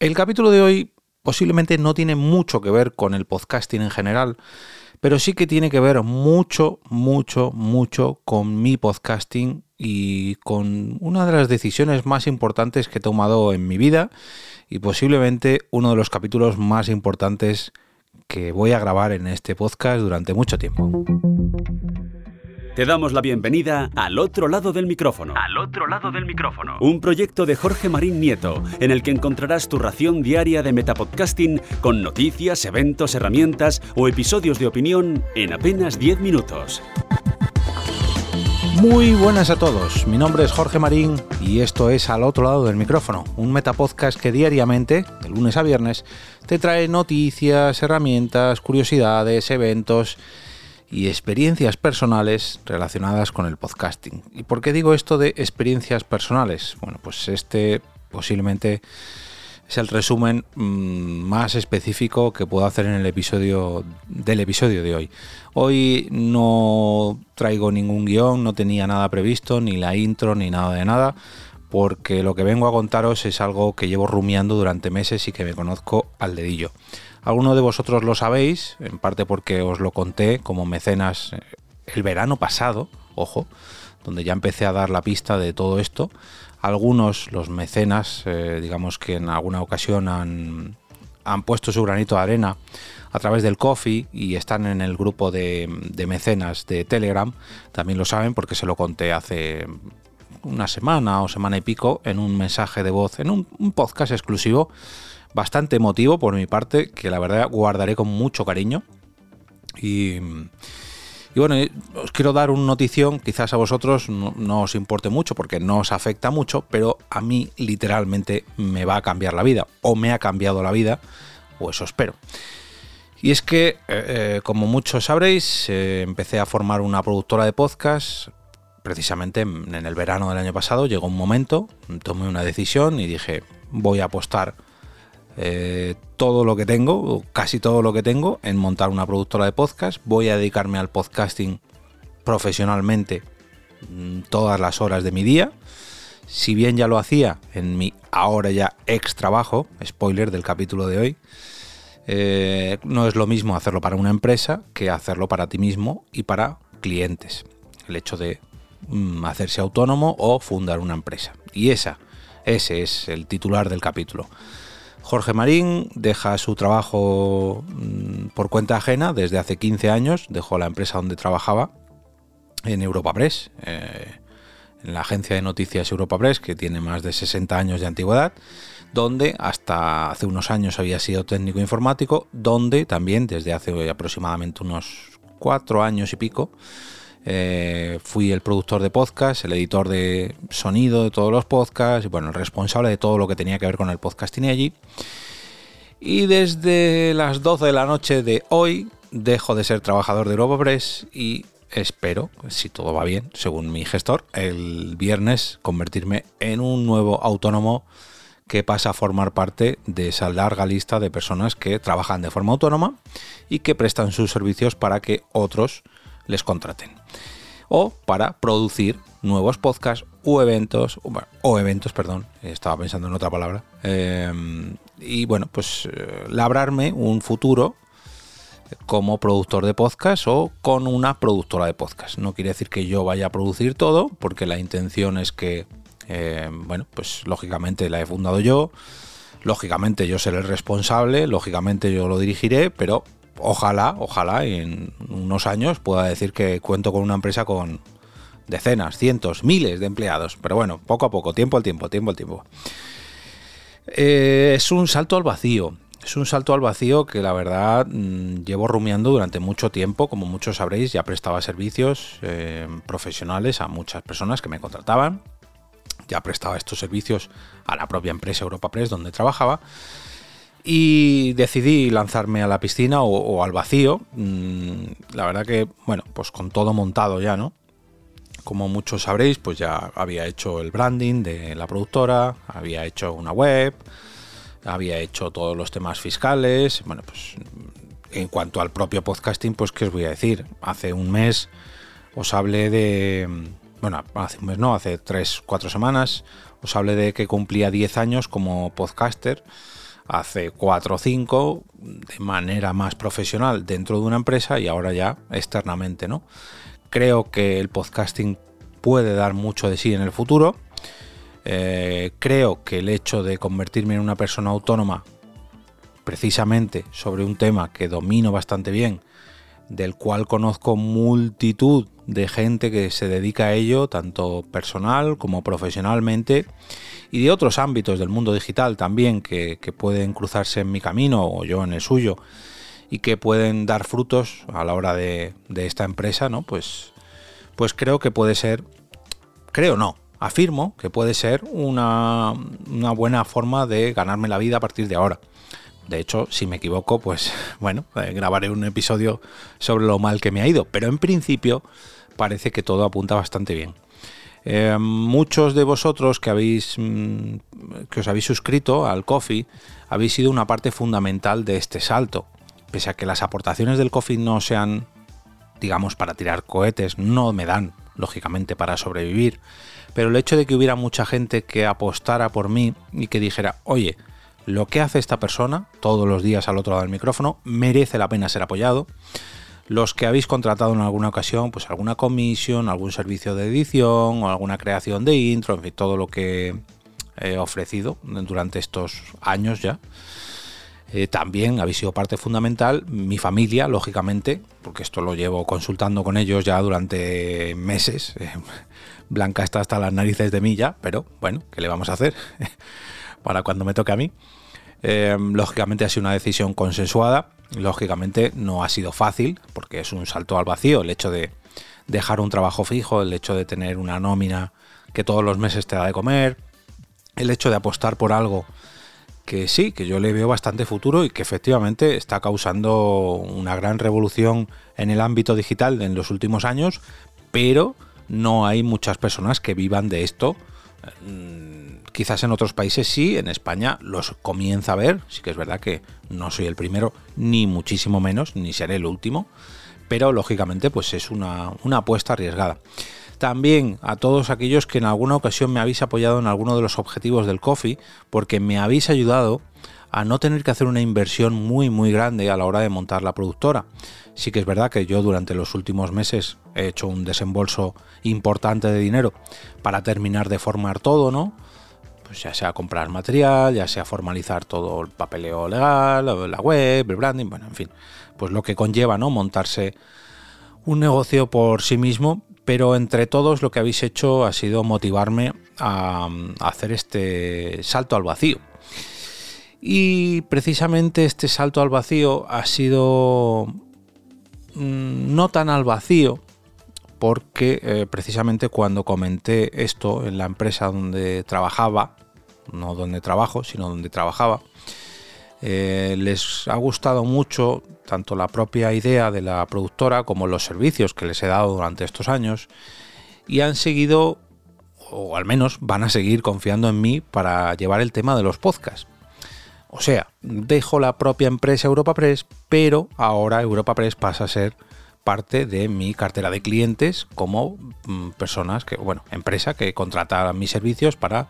El capítulo de hoy posiblemente no tiene mucho que ver con el podcasting en general, pero sí que tiene que ver mucho, mucho, mucho con mi podcasting y con una de las decisiones más importantes que he tomado en mi vida y posiblemente uno de los capítulos más importantes que voy a grabar en este podcast durante mucho tiempo. Te damos la bienvenida al otro lado del micrófono. Al otro lado del micrófono. Un proyecto de Jorge Marín Nieto, en el que encontrarás tu ración diaria de metapodcasting con noticias, eventos, herramientas o episodios de opinión en apenas 10 minutos. Muy buenas a todos, mi nombre es Jorge Marín y esto es Al otro lado del micrófono, un metapodcast que diariamente, de lunes a viernes, te trae noticias, herramientas, curiosidades, eventos y experiencias personales relacionadas con el podcasting. ¿Y por qué digo esto de experiencias personales? Bueno, pues este posiblemente es el resumen mm, más específico que puedo hacer en el episodio del episodio de hoy. Hoy no traigo ningún guion, no tenía nada previsto, ni la intro, ni nada de nada, porque lo que vengo a contaros es algo que llevo rumiando durante meses y que me conozco al dedillo. Algunos de vosotros lo sabéis, en parte porque os lo conté como mecenas eh, el verano pasado, ojo, donde ya empecé a dar la pista de todo esto. Algunos, los mecenas, eh, digamos que en alguna ocasión han, han, puesto su granito de arena a través del coffee y están en el grupo de, de mecenas de Telegram, también lo saben porque se lo conté hace una semana o semana y pico en un mensaje de voz, en un, un podcast exclusivo bastante emotivo por mi parte, que la verdad guardaré con mucho cariño. Y, bueno, os quiero dar una notición, quizás a vosotros no, os importe mucho porque no os afecta mucho, pero a mí literalmente me va a cambiar la vida, o me ha cambiado la vida, o eso espero. Y es que, eh, eh, como muchos sabréis, eh, empecé a formar una productora de podcast. Precisamente en el verano del año pasado llegó un momento, tomé una decisión y dije, voy a apostar eh, todo lo que tengo, casi todo lo que tengo, en montar una productora de podcast. Voy a dedicarme al podcasting profesionalmente mm, todas las horas de mi día. Si bien ya lo hacía en mi ahora ya ex trabajo, spoiler del capítulo de hoy, eh, no es lo mismo hacerlo para una empresa que hacerlo para ti mismo y para clientes. El hecho de mm, hacerse autónomo o fundar una empresa. Y esa, ese es el titular del capítulo. Jorge Marín deja su trabajo mm, por cuenta ajena desde hace 15 años, dejó la empresa donde trabajaba en Europa Press, eh, en la agencia de noticias Europa Press, que tiene más de 60 años de antigüedad, donde hasta hace unos años había sido técnico informático, donde también desde hace aproximadamente unos 4 años y pico eh, fui el productor de podcast, el editor de sonido de todos los podcasts, y bueno, el responsable de todo lo que tenía que ver con el podcasting allí. Y desde las 12 de la noche de hoy dejo de ser trabajador de Europress y espero, si todo va bien, según mi gestor, el viernes convertirme en un nuevo autónomo que pasa a formar parte de esa larga lista de personas que trabajan de forma autónoma y que prestan sus servicios para que otros les contraten. O para producir nuevos podcasts o eventos, o eventos, perdón, estaba pensando en otra palabra. Em, y bueno, pues eh, labrarme un futuro como productor de podcast o con una productora de podcast. No quiere decir que yo vaya a producir todo, porque la intención es que, em, bueno, pues lógicamente la he fundado yo, lógicamente yo seré el responsable, lógicamente yo lo dirigiré, pero ojalá, ojalá en unos años pueda decir que cuento con una empresa con decenas, cientos, miles de empleados. Pero bueno, poco a poco, tiempo al tiempo, tiempo al tiempo. Eh, es un salto al vacío. Es un salto al vacío que la verdad mm, llevo rumiando durante mucho tiempo. Como muchos sabréis, ya prestaba servicios eh, profesionales a muchas personas que me contrataban. Ya prestaba estos servicios a la propia empresa Europa Press donde trabajaba y decidí lanzarme a la piscina o, al vacío. Mm, la verdad que, bueno, pues con todo montado ya, ¿no? Como muchos sabréis, pues ya había hecho el branding de la productora, había hecho una web, había hecho todos los temas fiscales. Bueno, pues en cuanto al propio podcasting, pues qué os voy a decir. Hace un mes os hablé de... Bueno, hace un mes no, hace tres, cuatro semanas os hablé de que cumplía 10 años como podcaster hace cuatro o cinco de manera más profesional dentro de una empresa y ahora ya externamente, ¿no? Creo que el podcasting puede dar mucho de sí en el futuro. Eh, creo que el hecho de convertirme en una persona autónoma precisamente sobre un tema que domino bastante bien, del cual conozco multitud de gente que se dedica a ello, tanto personal como profesionalmente, y de otros ámbitos del mundo digital también que, pueden cruzarse en mi camino o yo en el suyo y que pueden dar frutos a la hora de, esta empresa, ¿no? Pues, pues creo que puede ser, creo no, afirmo que puede ser una, una buena forma de ganarme la vida a partir de ahora. De hecho, si me equivoco, pues bueno, eh, grabaré un episodio sobre lo mal que me ha ido. Pero en principio parece que todo apunta bastante bien. Eh, muchos de vosotros que habéis mm, que os habéis suscrito al Coffee habéis sido una parte fundamental de este salto. Pese a que las aportaciones del Coffee no sean, digamos, para tirar cohetes, no me dan, lógicamente, para sobrevivir. Pero el hecho de que hubiera mucha gente que apostara por mí y que dijera, oye, lo que hace esta persona todos los días al otro lado del micrófono merece la pena ser apoyado los que habéis contratado en alguna ocasión, pues alguna comisión, algún servicio de edición o alguna creación de intro, en fin, todo lo que he ofrecido durante estos años ya. Eh, también habéis sido parte fundamental, mi familia, lógicamente, porque esto lo llevo consultando con ellos ya durante meses. Blanca está hasta las narices de mí ya, pero bueno, ¿qué le vamos a hacer? Para cuando me toque a mí. Eh, lógicamente ha sido una decisión consensuada Lógicamente no ha sido fácil porque es un salto al vacío el hecho de dejar un trabajo fijo, el hecho de tener una nómina que todos los meses te da de comer, el hecho de apostar por algo que sí, que yo le veo bastante futuro y que efectivamente está causando una gran revolución en el ámbito digital en los últimos años, pero no hay muchas personas que vivan de esto Quizás en otros países sí, en España los comienza a ver, sí que es verdad que no soy el primero, ni muchísimo menos, ni seré el último, pero lógicamente pues es una, apuesta arriesgada. También a todos aquellos que en alguna ocasión me habéis apoyado en alguno de los objetivos del coffee, porque me habéis ayudado a no tener que hacer una inversión muy muy grande a la hora de montar la productora. Sí que es verdad que yo durante los últimos meses he hecho un desembolso importante de dinero para terminar de formar todo, ¿no? Pues ya sea comprar material, ya sea formalizar todo el papeleo legal, la web, el branding, bueno, en fin, pues lo que conlleva, ¿no? Montarse un negocio por sí mismo, pero entre todos lo que habéis hecho ha sido motivarme a, hacer este salto al vacío. Y precisamente este salto al vacío ha sido mm, no tan al vacío, porque eh, precisamente cuando comenté esto en la empresa donde trabajaba, no donde trabajo, sino donde trabajaba, eh, les ha gustado mucho tanto la propia idea de la productora como los servicios que les he dado durante estos años y han seguido, o al menos van a seguir confiando en mí para llevar el tema de los podcasts. O sea, dejo la propia empresa Europa Press, pero ahora Europa Press pasa a ser parte de mi cartera de clientes como mm, personas que, bueno, empresa que contrata mis servicios para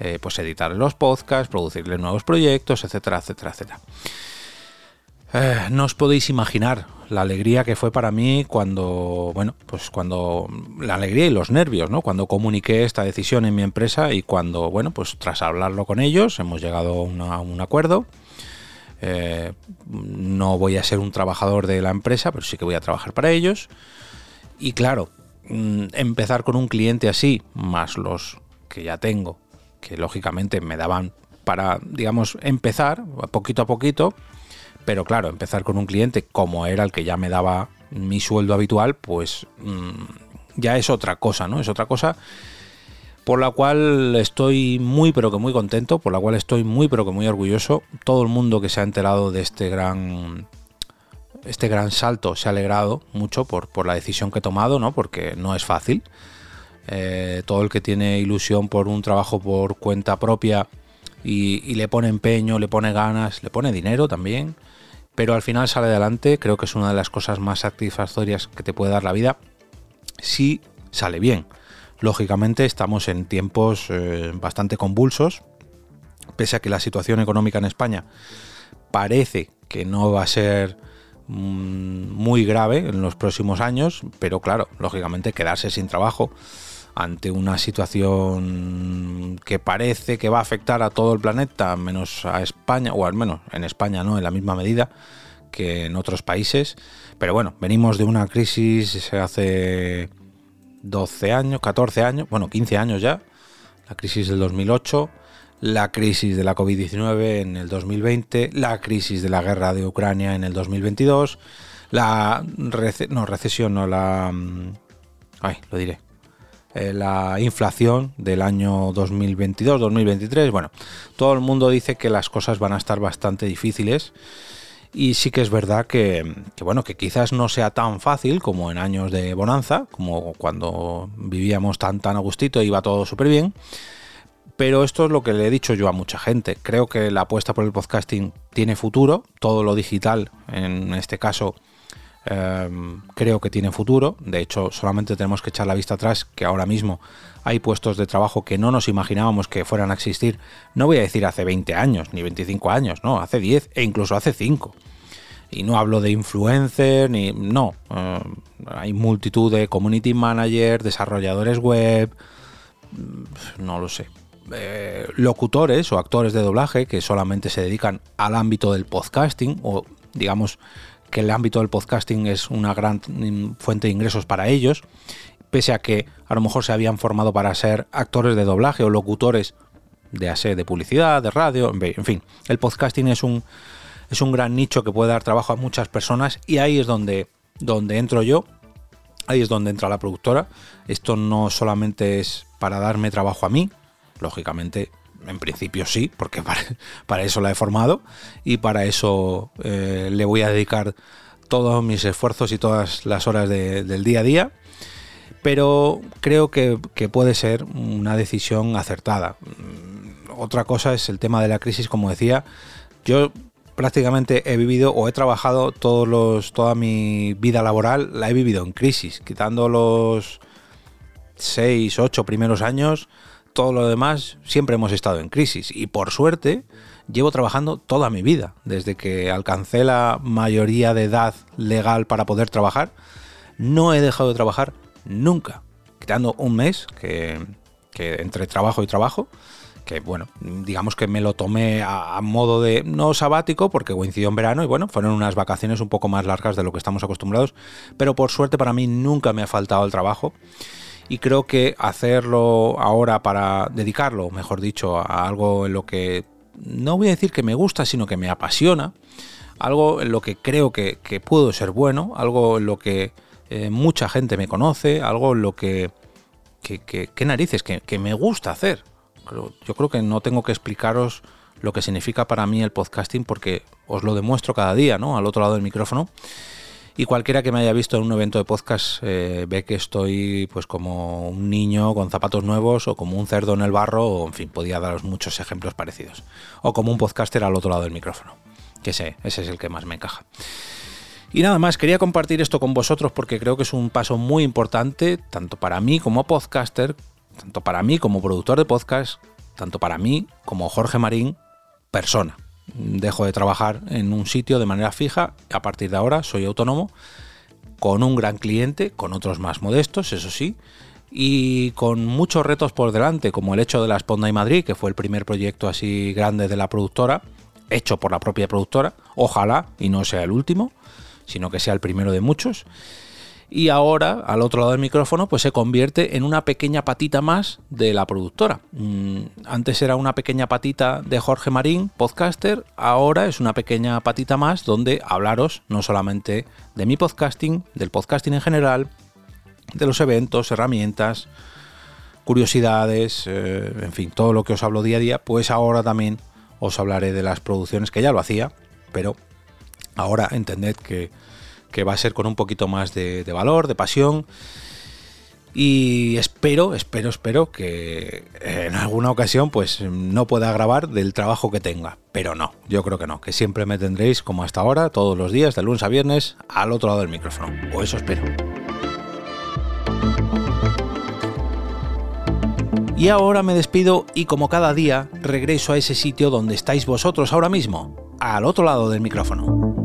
eh, pues editar los podcasts, producirle nuevos proyectos, etcétera, etcétera, etcétera. Eh, no os podéis imaginar la alegría que fue para mí cuando, bueno, pues cuando la alegría y los nervios, ¿no? Cuando comuniqué esta decisión en mi empresa y cuando, bueno, pues tras hablarlo con ellos hemos llegado a un acuerdo eh, no voy a ser un trabajador de la empresa, pero sí que voy a trabajar para ellos. Y claro, mm, empezar con un cliente así, más los que ya tengo, que lógicamente me daban para, digamos, empezar poquito a poquito, pero claro, empezar con un cliente como era el que ya me daba mi sueldo habitual, pues mm, ya es otra cosa, ¿no? Es otra cosa por la cual estoy muy pero que muy contento, por la cual estoy muy pero que muy orgulloso. Todo el mundo que se ha enterado de este gran este gran salto se ha alegrado mucho por, por la decisión que he tomado, ¿no? Porque no es fácil. Eh, todo el que tiene ilusión por un trabajo por cuenta propia y, y, le pone empeño, le pone ganas, le pone dinero también, pero al final sale adelante, creo que es una de las cosas más satisfactorias que te puede dar la vida si sale bien. Lógicamente estamos en tiempos eh, bastante convulsos pese a que la situación económica en España parece que no va a ser mm, muy grave en los próximos años, pero claro, lógicamente quedarse sin trabajo ante una situación que parece que va a afectar a todo el planeta, menos a España, o al menos en España no en la misma medida que en otros países. Pero bueno, venimos de una crisis hace 12 años, 14 años, bueno, 15 años ya, la crisis del 2008, la crisis de la COVID-19 en el 2020, la crisis de la guerra de Ucrania en el 2022, la no, recesión, no, la... Mm, ay, lo diré. Eh, la inflación del año 2022-2023. Bueno, todo el mundo dice que las cosas van a estar bastante difíciles. Y sí que es verdad que, bueno, que quizás no sea tan fácil como en años de bonanza, como cuando vivíamos tan tan a gustito iba todo súper bien. Pero esto es lo que le he dicho yo a mucha gente. Creo que la apuesta por el podcasting tiene futuro. Todo lo digital, en este caso, em, creo que tiene futuro. De hecho, solamente tenemos que echar la vista atrás, que ahora mismo hay puestos de trabajo que no nos imaginábamos que fueran a existir, no voy a decir hace 20 años, ni 25 años, no, hace 10 e incluso hace 5. Y no hablo de influencer, ni. No. Eh, hay multitud de community managers, desarrolladores web. Mm, no lo sé. Eh, locutores o actores de doblaje que solamente se dedican al ámbito del podcasting o digamos que el ámbito del podcasting es una gran fuente de ingresos para ellos pese a que a lo mejor se habían formado para ser actores de doblaje o locutores de de publicidad, de radio, en fin, el podcasting es un, es un gran nicho que puede dar trabajo a muchas personas y ahí es donde, donde entro yo, ahí es donde entra la productora. Esto no solamente es para darme trabajo a mí, lógicamente en principio sí, porque para, eso la he formado y para eso eh, le voy a dedicar todos mis esfuerzos y todas las horas del día a día pero creo que, puede ser una decisión acertada. Mm, otra cosa es el tema de la crisis, como decía, yo prácticamente he vivido o he trabajado todos los, toda mi vida laboral, la he vivido en crisis, quitando los 6, 8 primeros años, todo lo demás siempre hemos estado en crisis. Y por suerte llevo trabajando toda mi vida, desde que alcancé la mayoría de edad legal para poder trabajar, no he dejado de trabajar nunca, quitando un mes que, entre trabajo y trabajo, que bueno, digamos que me lo tomé a, modo de no sabático porque coincidió en verano y bueno, fueron unas vacaciones un poco más largas de lo que estamos acostumbrados, pero por suerte para mí nunca me ha faltado el trabajo y creo que hacerlo ahora para dedicarlo, mejor dicho, a algo en lo que no voy a decir que me gusta, sino que me apasiona, algo en lo que creo que, que puedo ser bueno, algo en lo que eh, mucha gente me conoce, algo lo que, que, narices, que, me gusta hacer. Yo creo que no tengo que explicaros lo que significa para mí el podcasting porque os lo demuestro cada día, ¿no? Al otro lado del micrófono. Y cualquiera que me haya visto en un evento de podcast eh, ve que estoy pues como un niño con zapatos nuevos o como un cerdo en el barro, o en fin, podía daros muchos ejemplos parecidos. O como un podcaster al otro lado del micrófono. Que sé, ese es el que más me encaja. Y nada más, quería compartir esto con vosotros porque creo que es un paso muy importante, tanto para mí como podcaster, tanto para mí como productor de podcast, tanto para mí como Jorge Marín, persona. Dejo de trabajar en un sitio de manera fija, a partir de ahora soy autónomo, con un gran cliente, con otros más modestos, eso sí, y con muchos retos por delante, como el hecho de la Esponda y Madrid, que fue el primer proyecto así grande de la productora, hecho por la propia productora, ojalá y no sea el último sino que sea el primero de muchos. Y ahora, al otro lado del micrófono, pues se convierte en una pequeña patita más de la productora. Mm, antes era una pequeña patita de Jorge Marín, podcaster, ahora es una pequeña patita más donde hablaros no solamente de mi podcasting, del podcasting en general, de los eventos, herramientas, curiosidades, eh, en fin, todo lo que os hablo día a día, pues ahora también os hablaré de las producciones que ya lo hacía, pero Ahora entended que, va a ser con un poquito más de, valor, de pasión. Y espero, espero, espero que en alguna ocasión pues no pueda grabar del trabajo que tenga. Pero no, yo creo que no, que siempre me tendréis como hasta ahora, todos los días, de lunes a viernes, al otro lado del micrófono. O eso espero. Y ahora me despido y como cada día regreso a ese sitio donde estáis vosotros ahora mismo, al otro lado del micrófono.